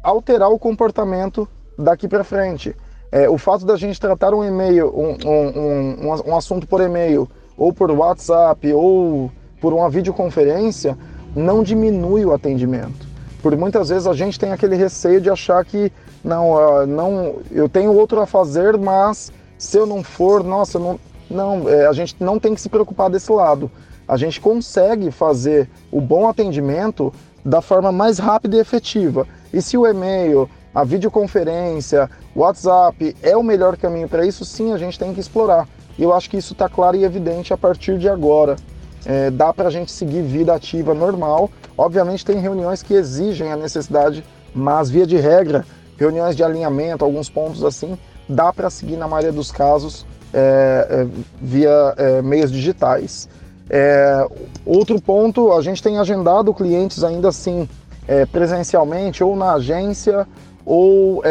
[SPEAKER 7] alterar o comportamento daqui para frente. É, o fato da gente tratar um e-mail, um, um, um, um assunto por e-mail, ou por WhatsApp, ou por uma videoconferência, não diminui o atendimento. Por muitas vezes a gente tem aquele receio de achar que não, não, eu tenho outro a fazer, mas se eu não for, nossa, não, não, é, a gente não tem que se preocupar desse lado. A gente consegue fazer o bom atendimento da forma mais rápida e efetiva. E se o e-mail a videoconferência, o WhatsApp é o melhor caminho para isso, sim, a gente tem que explorar. E eu acho que isso está claro e evidente a partir de agora. É, dá para a gente seguir vida ativa normal. Obviamente tem reuniões que exigem a necessidade, mas via de regra, reuniões de alinhamento, alguns pontos assim, dá para seguir na maioria dos casos é, é, via é, meios digitais. É, outro ponto, a gente tem agendado clientes ainda assim é, presencialmente ou na agência ou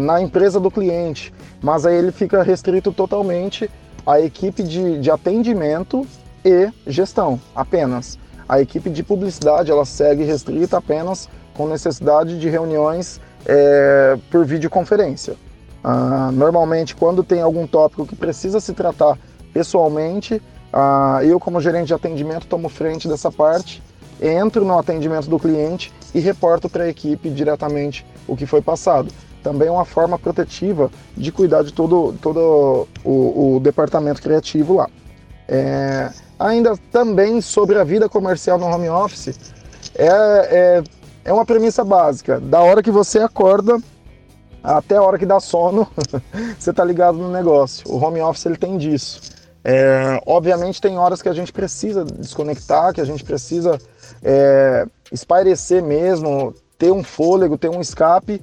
[SPEAKER 7] na empresa do cliente, mas aí ele fica restrito totalmente à equipe de, de atendimento e gestão apenas. A equipe de publicidade ela segue restrita apenas com necessidade de reuniões é, por videoconferência. Ah, normalmente, quando tem algum tópico que precisa se tratar pessoalmente, ah, eu, como gerente de atendimento, tomo frente dessa parte, entro no atendimento do cliente e reporto para a equipe diretamente o que foi passado. Também é uma forma protetiva de cuidar de todo, todo o, o departamento criativo lá. É, ainda também sobre a vida comercial no home office, é, é, é uma premissa básica. Da hora que você acorda até a hora que dá sono, *laughs* você está ligado no negócio. O home office ele tem disso. É, obviamente tem horas que a gente precisa desconectar, que a gente precisa é, espairecer mesmo, ter um fôlego, ter um escape,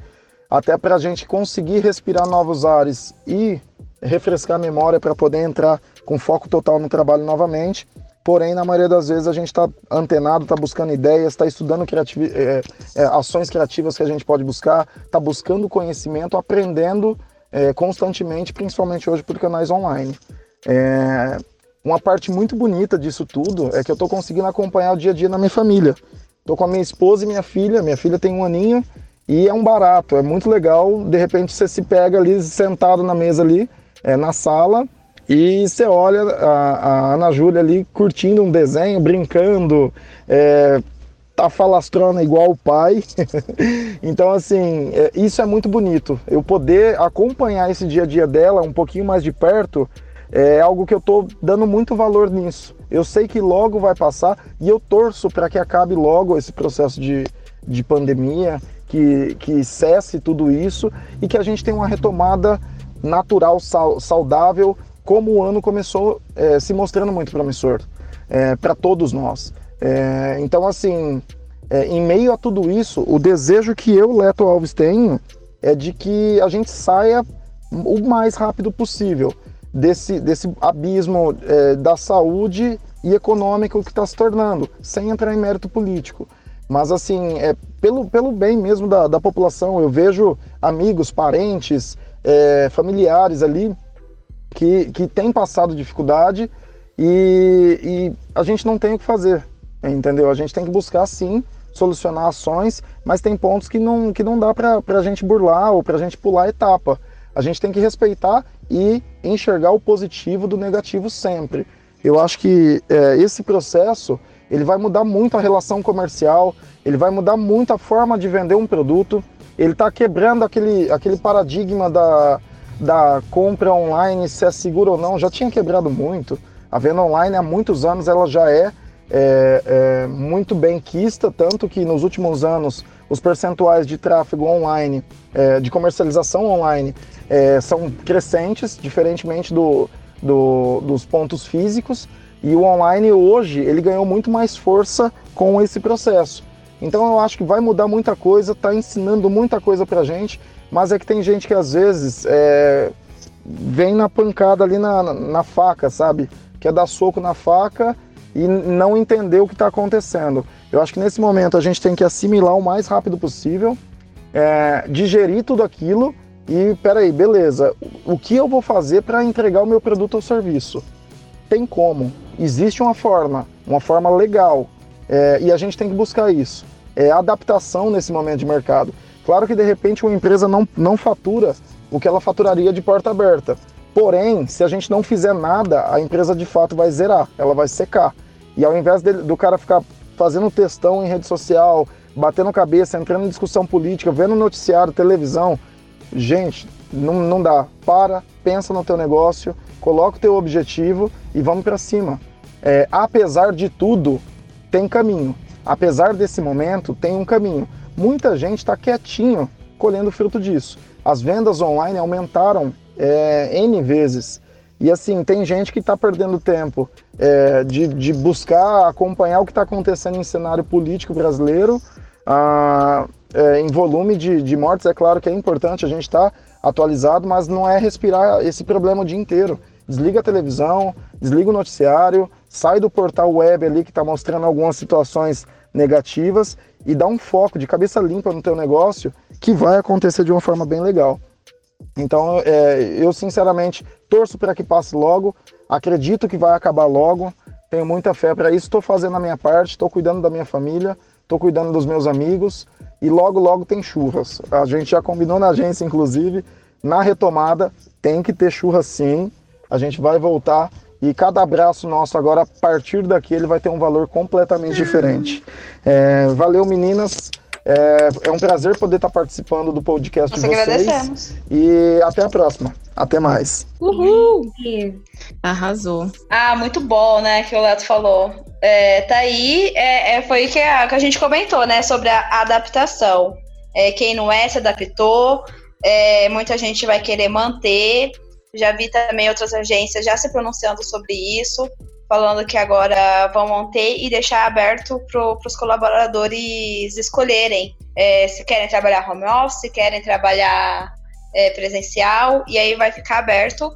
[SPEAKER 7] até para a gente conseguir respirar novos ares e refrescar a memória para poder entrar com foco total no trabalho novamente. Porém, na maioria das vezes a gente está antenado, está buscando ideias, está estudando é, é, ações criativas que a gente pode buscar, está buscando conhecimento, aprendendo é, constantemente, principalmente hoje por canais online. É, uma parte muito bonita disso tudo é que eu estou conseguindo acompanhar o dia a dia na minha família. Estou com a minha esposa e minha filha. Minha filha tem um aninho e é um barato. É muito legal. De repente você se pega ali sentado na mesa ali, é, na sala, e você olha a, a Ana Júlia ali curtindo um desenho, brincando, é, tá falastrona igual o pai. *laughs* então, assim, é, isso é muito bonito. Eu poder acompanhar esse dia a dia dela um pouquinho mais de perto é algo que eu estou dando muito valor nisso. Eu sei que logo vai passar e eu torço para que acabe logo esse processo de, de pandemia, que, que cesse tudo isso e que a gente tenha uma retomada natural, saudável, como o ano começou é, se mostrando muito promissor é, para todos nós. É, então, assim, é, em meio a tudo isso, o desejo que eu, Leto Alves, tenho é de que a gente saia o mais rápido possível desse, desse abismo é, da saúde e econômico que está se tornando, sem entrar em mérito político. Mas, assim, é, pelo, pelo bem mesmo da, da população, eu vejo amigos, parentes, é, familiares ali que, que têm passado dificuldade e, e a gente não tem o que fazer, entendeu? A gente tem que buscar, sim, solucionar ações, mas tem pontos que não, que não dá para a gente burlar ou para a gente pular etapa. A gente tem que respeitar e enxergar o positivo do negativo sempre. Eu acho que é, esse processo ele vai mudar muito a relação comercial, ele vai mudar muito a forma de vender um produto, ele está quebrando aquele, aquele paradigma da, da compra online, se é seguro ou não, já tinha quebrado muito. A venda online há muitos anos ela já é, é, é muito bem quista, tanto que nos últimos anos os percentuais de tráfego online, é, de comercialização online, é, são crescentes, diferentemente do, do, dos pontos físicos. E o online hoje ele ganhou muito mais força com esse processo. Então eu acho que vai mudar muita coisa, está ensinando muita coisa para gente, mas é que tem gente que às vezes é, vem na pancada ali na, na, faca, sabe? Quer dar soco na faca e não entender o que está acontecendo. Eu acho que nesse momento a gente tem que assimilar o mais rápido possível, é, digerir tudo aquilo e, peraí, beleza, o que eu vou fazer para entregar o meu produto ou serviço? Tem como, existe uma forma, uma forma legal, é, e a gente tem que buscar isso. É adaptação nesse momento de mercado. Claro que de repente uma empresa não, não fatura o que ela faturaria de porta aberta. Porém, se a gente não fizer nada, a empresa de fato vai zerar, ela vai secar. E ao invés dele, do cara ficar fazendo textão em rede social, batendo cabeça, entrando em discussão política, vendo noticiário, televisão, gente, não, não dá. Para, pensa no teu negócio, coloca o teu objetivo e vamos para cima. É, apesar de tudo, tem caminho. Apesar desse momento, tem um caminho. Muita gente está quietinho colhendo fruto disso. As vendas online aumentaram é, N vezes. E assim, tem gente que está perdendo tempo é, de, de, buscar acompanhar o que está acontecendo em cenário político brasileiro, ah, é, em volume de, de, mortes. É claro que é importante a gente estar tá atualizado, mas não é respirar esse problema o dia inteiro. Desliga a televisão, desliga o noticiário, sai do portal web ali que está mostrando algumas situações negativas e dá um foco de cabeça limpa no teu negócio que vai acontecer de uma forma bem legal. Então, é, eu sinceramente torço para que passe logo, acredito que vai acabar logo, tenho muita fé para isso, estou fazendo a minha parte, estou cuidando da minha família, estou cuidando dos meus amigos e logo, logo tem churras. A gente já combinou na agência, inclusive, na retomada tem que ter churras sim, a gente vai voltar e cada abraço nosso agora, a partir daqui, ele vai ter um valor completamente diferente. É, valeu, meninas. É, é, um prazer poder estar participando do podcast Nós de vocês. agradecemos. E até a próxima. Até mais.
[SPEAKER 3] Uhul! Arrasou. Ah, muito bom, né, que o Leto falou. É, tá aí, é, é foi que a, que a gente comentou, né, sobre a adaptação. É, quem não é, se adaptou. É, muita gente vai querer manter. Já vi também outras agências já se pronunciando sobre isso falando que agora vão manter e deixar aberto para os colaboradores escolherem é, se querem trabalhar home office, se querem trabalhar é, presencial, e aí vai ficar aberto.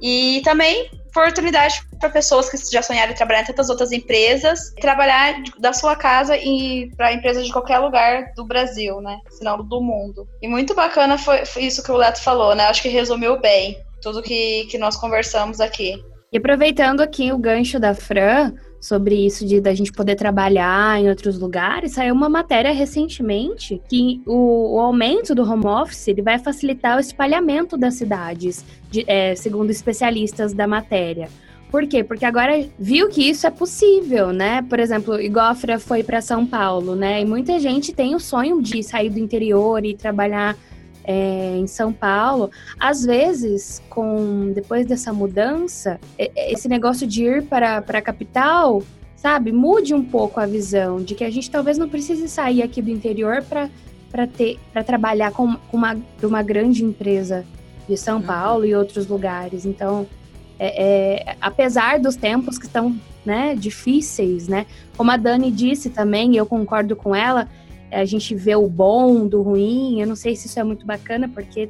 [SPEAKER 3] E também oportunidade para pessoas que já sonharam trabalhar em tantas outras empresas, trabalhar da sua casa e para empresas de qualquer lugar do Brasil, né? Se não do mundo. E muito bacana foi, foi isso que o Leto falou, né? Acho que resumiu bem tudo que, que nós conversamos aqui.
[SPEAKER 2] E aproveitando aqui o gancho da Fran sobre isso de da gente poder trabalhar em outros lugares, saiu uma matéria recentemente que o, o aumento do home office ele vai facilitar o espalhamento das cidades, de, é, segundo especialistas da matéria. Por quê? Porque agora viu que isso é possível, né? Por exemplo, igual a Fran foi para São Paulo, né? E muita gente tem o sonho de sair do interior e trabalhar é, em São Paulo, às vezes, com depois dessa mudança, esse negócio de ir para, para a capital, sabe, mude um pouco a visão de que a gente talvez não precise sair aqui do interior para para trabalhar com uma, uma grande empresa de São uhum. Paulo e outros lugares. Então, é, é, apesar dos tempos que estão né, difíceis, né? Como a Dani disse também, e eu concordo com ela, a gente vê o bom do ruim. Eu não sei se isso é muito bacana, porque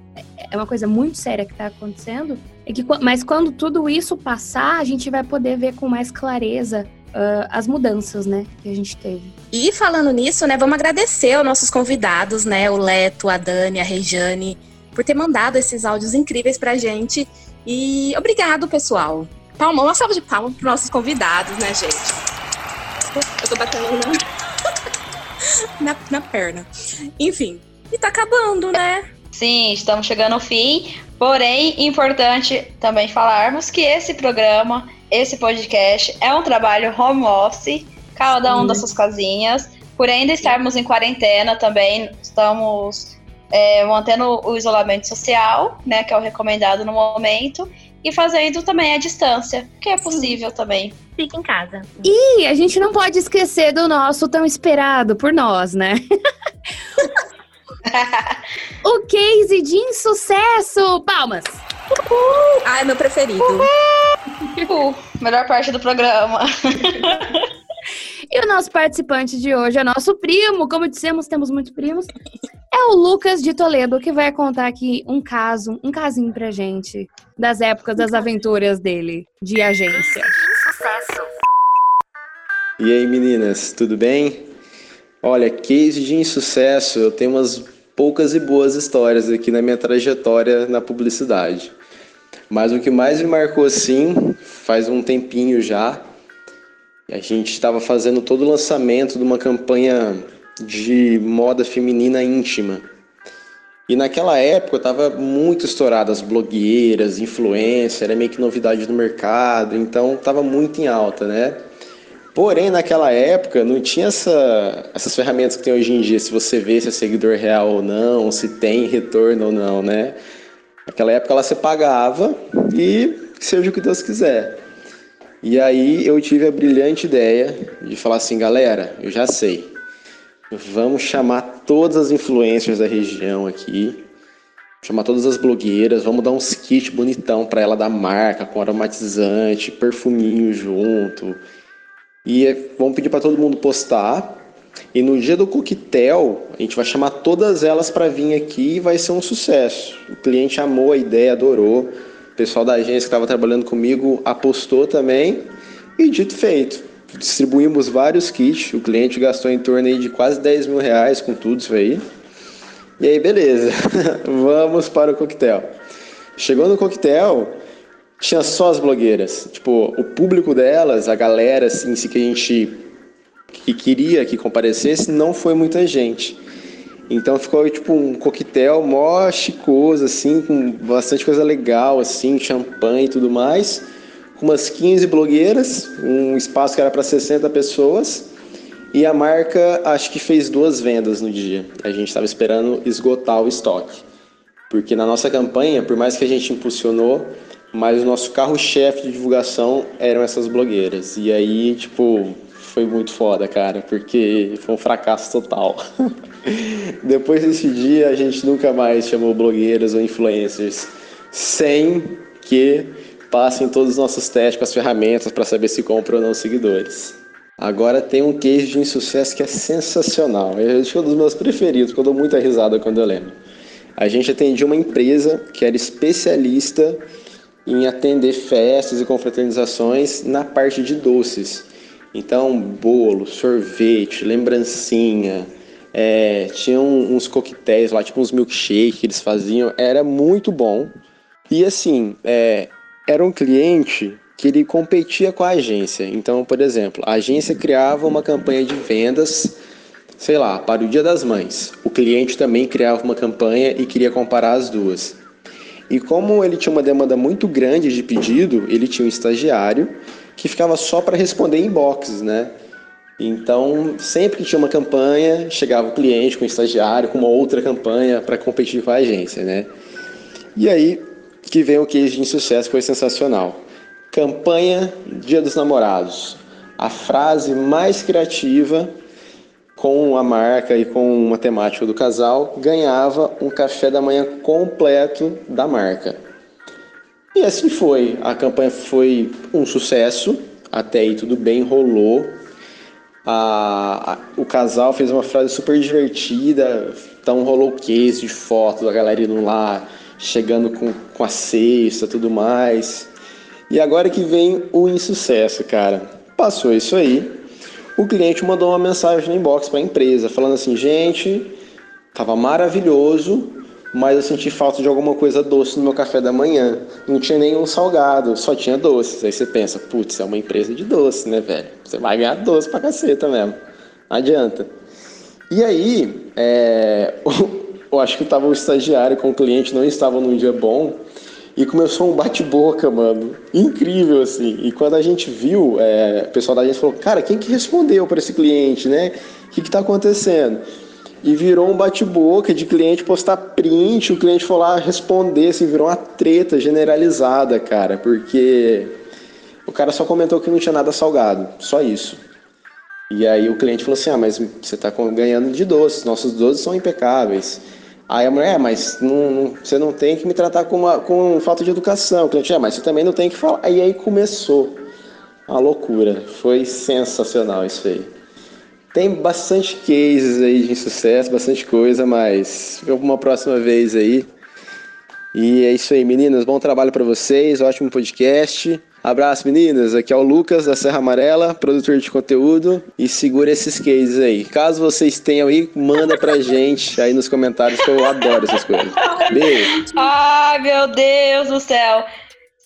[SPEAKER 2] é uma coisa muito séria que está acontecendo. É que, mas quando tudo isso passar, a gente vai poder ver com mais clareza uh, as mudanças, né, que a gente teve.
[SPEAKER 4] E falando nisso, né, vamos agradecer aos nossos convidados, né, o Leto, a Dani, a Regiane, por ter mandado esses áudios incríveis pra gente. E obrigado, pessoal. Palma, uma salva de palmas para nossos convidados, né, gente? Eu tô batendo na, *laughs* na, na perna. Enfim, e tá acabando, né?
[SPEAKER 3] Sim, estamos chegando ao fim. Porém, importante também falarmos que esse programa, esse podcast, é um trabalho home office, cada um das suas casinhas. Por ainda estarmos em quarentena também, estamos é, mantendo o isolamento social, né, que é o recomendado no momento, e fazendo também a distância, que é possível também.
[SPEAKER 4] Fique em casa.
[SPEAKER 2] E a gente não pode esquecer do nosso tão esperado por nós, né? *laughs* o case de insucesso! Palmas!
[SPEAKER 4] Uhul. Ah, é meu preferido.
[SPEAKER 3] Uhul. Melhor parte do programa. *laughs*
[SPEAKER 2] E o nosso participante de hoje é nosso primo, como dissemos, temos muitos primos. É o Lucas de Toledo, que vai contar aqui um caso, um casinho pra gente, das épocas das aventuras dele, de agência.
[SPEAKER 8] E aí, meninas, tudo bem? Olha, case de insucesso, eu tenho umas poucas e boas histórias aqui na minha trajetória na publicidade. Mas o que mais me marcou assim, faz um tempinho já, a gente estava fazendo todo o lançamento de uma campanha de moda feminina íntima. E naquela época estava muito estourado as blogueiras, influencer, era meio que novidade no mercado, então estava muito em alta, né? Porém, naquela época não tinha essa, essas ferramentas que tem hoje em dia, se você vê se é seguidor real ou não, se tem retorno ou não, né? Naquela época ela se pagava e seja o que Deus quiser. E aí eu tive a brilhante ideia de falar assim, galera, eu já sei. Vamos chamar todas as influencers da região aqui, chamar todas as blogueiras, vamos dar uns kits bonitão para ela da marca, com aromatizante, perfuminho junto. E vamos pedir para todo mundo postar. E no dia do coquetel, a gente vai chamar todas elas para vir aqui e vai ser um sucesso. O cliente amou a ideia, adorou. O pessoal da agência que estava trabalhando comigo apostou também e dito feito. Distribuímos vários kits, o cliente gastou em torno de quase 10 mil reais com tudo isso aí. E aí, beleza, *laughs* vamos para o coquetel. Chegou no coquetel, tinha só as blogueiras. Tipo, o público delas, a galera assim, que a gente que queria que comparecesse, não foi muita gente. Então ficou tipo um coquetel mó chicoso, assim, com bastante coisa legal, assim, champanhe e tudo mais. Com umas 15 blogueiras, um espaço que era para 60 pessoas. E a marca acho que fez duas vendas no dia. A gente estava esperando esgotar o estoque. Porque na nossa campanha, por mais que a gente impulsionou, mas o nosso carro-chefe de divulgação eram essas blogueiras. E aí, tipo, foi muito foda, cara, porque foi um fracasso total. *laughs* Depois desse dia, a gente nunca mais chamou blogueiras ou influencers sem que passem todos os nossos testes com as ferramentas para saber se compram ou não seguidores. Agora tem um case de insucesso que é sensacional. Eu acho que é um dos meus preferidos, porque eu dou muita risada quando eu lembro. A gente atendia uma empresa que era especialista em atender festas e confraternizações na parte de doces. Então, bolo, sorvete, lembrancinha, é, tinha uns coquetéis lá, tipo uns milkshake que eles faziam, era muito bom. E assim, é, era um cliente que ele competia com a agência. Então, por exemplo, a agência criava uma campanha de vendas, sei lá, para o Dia das Mães. O cliente também criava uma campanha e queria comparar as duas. E como ele tinha uma demanda muito grande de pedido, ele tinha um estagiário que ficava só para responder inboxes, né? Então, sempre que tinha uma campanha, chegava o cliente com o estagiário com uma outra campanha para competir com a agência, né? E aí que vem o case de insucesso, foi sensacional. Campanha Dia dos Namorados. A frase mais criativa com a marca e com uma temática do casal, ganhava um café da manhã completo da marca. E assim foi. A campanha foi um sucesso, até aí tudo bem, rolou. A, a, o casal fez uma frase super divertida, então rolou case de foto da galera indo lá, chegando com, com a cesta tudo mais. E agora que vem o insucesso, cara. Passou isso aí, o cliente mandou uma mensagem no inbox para a empresa, falando assim: gente, tava maravilhoso, mas eu senti falta de alguma coisa doce no meu café da manhã. Não tinha nenhum salgado, só tinha doces. Aí você pensa: putz, é uma empresa de doce, né, velho? Você vai ganhar doce pra caceta mesmo. Não adianta. E aí, é, *laughs* eu acho que tava o estagiário com o cliente, não estava num dia bom. E começou um bate-boca, mano. Incrível, assim. E quando a gente viu, é, o pessoal da gente falou, cara, quem que respondeu para esse cliente, né? O que que tá acontecendo? E virou um bate-boca de cliente postar print, o cliente foi lá responder, assim, virou uma treta generalizada, cara. Porque o cara só comentou que não tinha nada salgado, só isso. E aí o cliente falou assim, ah, mas você tá ganhando de doces, nossos doces são impecáveis. Aí a mulher, é, mas não, não, você não tem que me tratar com, uma, com falta de educação. O cliente, é, mas você também não tem que falar. Aí aí começou a loucura. Foi sensacional isso aí. Tem bastante cases aí de sucesso, bastante coisa, mas uma próxima vez aí. E é isso aí, meninas. Bom trabalho para vocês, ótimo podcast. Abraço, meninas. Aqui é o Lucas da Serra Amarela, produtor de conteúdo. E segura esses cases aí. Caso vocês tenham aí, manda pra *laughs* gente aí nos comentários, que eu adoro essas coisas. Beijo.
[SPEAKER 3] Ai, meu Deus do céu.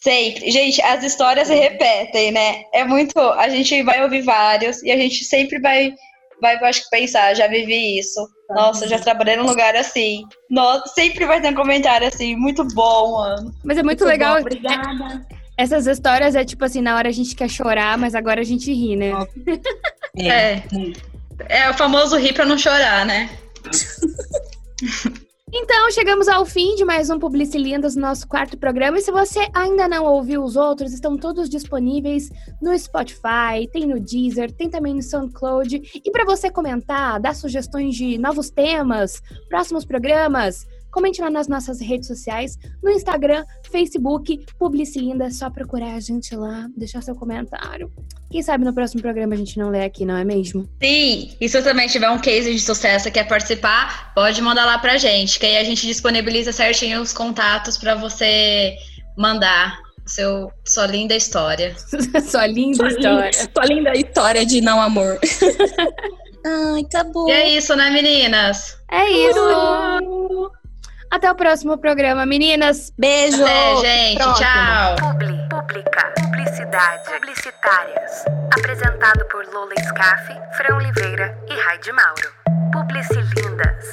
[SPEAKER 3] Sempre. Gente, as histórias se repetem, né? É muito. A gente vai ouvir vários e a gente sempre vai, vai acho que pensar, já vivi isso. Nossa, já trabalhei num lugar assim. Nossa, sempre vai ter um comentário assim, muito bom, mano.
[SPEAKER 2] Mas é muito, muito legal. Bom, obrigada. Essas histórias é tipo assim, na hora a gente quer chorar, mas agora a gente ri, né?
[SPEAKER 3] É. É, é o famoso rir pra não chorar, né? *laughs*
[SPEAKER 2] Então, chegamos ao fim de mais um Publicilindas, nosso quarto programa. E se você ainda não ouviu os outros, estão todos disponíveis no Spotify, tem no Deezer, tem também no SoundCloud. E para você comentar, dar sugestões de novos temas, próximos programas, Comente lá nas nossas redes sociais, no Instagram, Facebook, Publicilinda, é só procurar a gente lá, deixar seu comentário. Quem sabe no próximo programa a gente não lê aqui, não é mesmo?
[SPEAKER 3] Sim, e se também tiver um case de sucesso e quer participar, pode mandar lá pra gente, que aí a gente disponibiliza certinho os contatos para você mandar seu, sua linda história. *laughs*
[SPEAKER 2] sua linda sua história. Linda,
[SPEAKER 4] sua linda história de não amor. *laughs* Ai, tá bom.
[SPEAKER 3] E é isso, né, meninas?
[SPEAKER 2] É isso. Até o próximo programa, meninas. Beijo.
[SPEAKER 3] Até, gente. Próximo. Tchau.
[SPEAKER 1] Publi, publica, publicidade, publicitárias. Apresentado por Lola Scaff, Fran Oliveira e Raide Mauro. Publicilindas.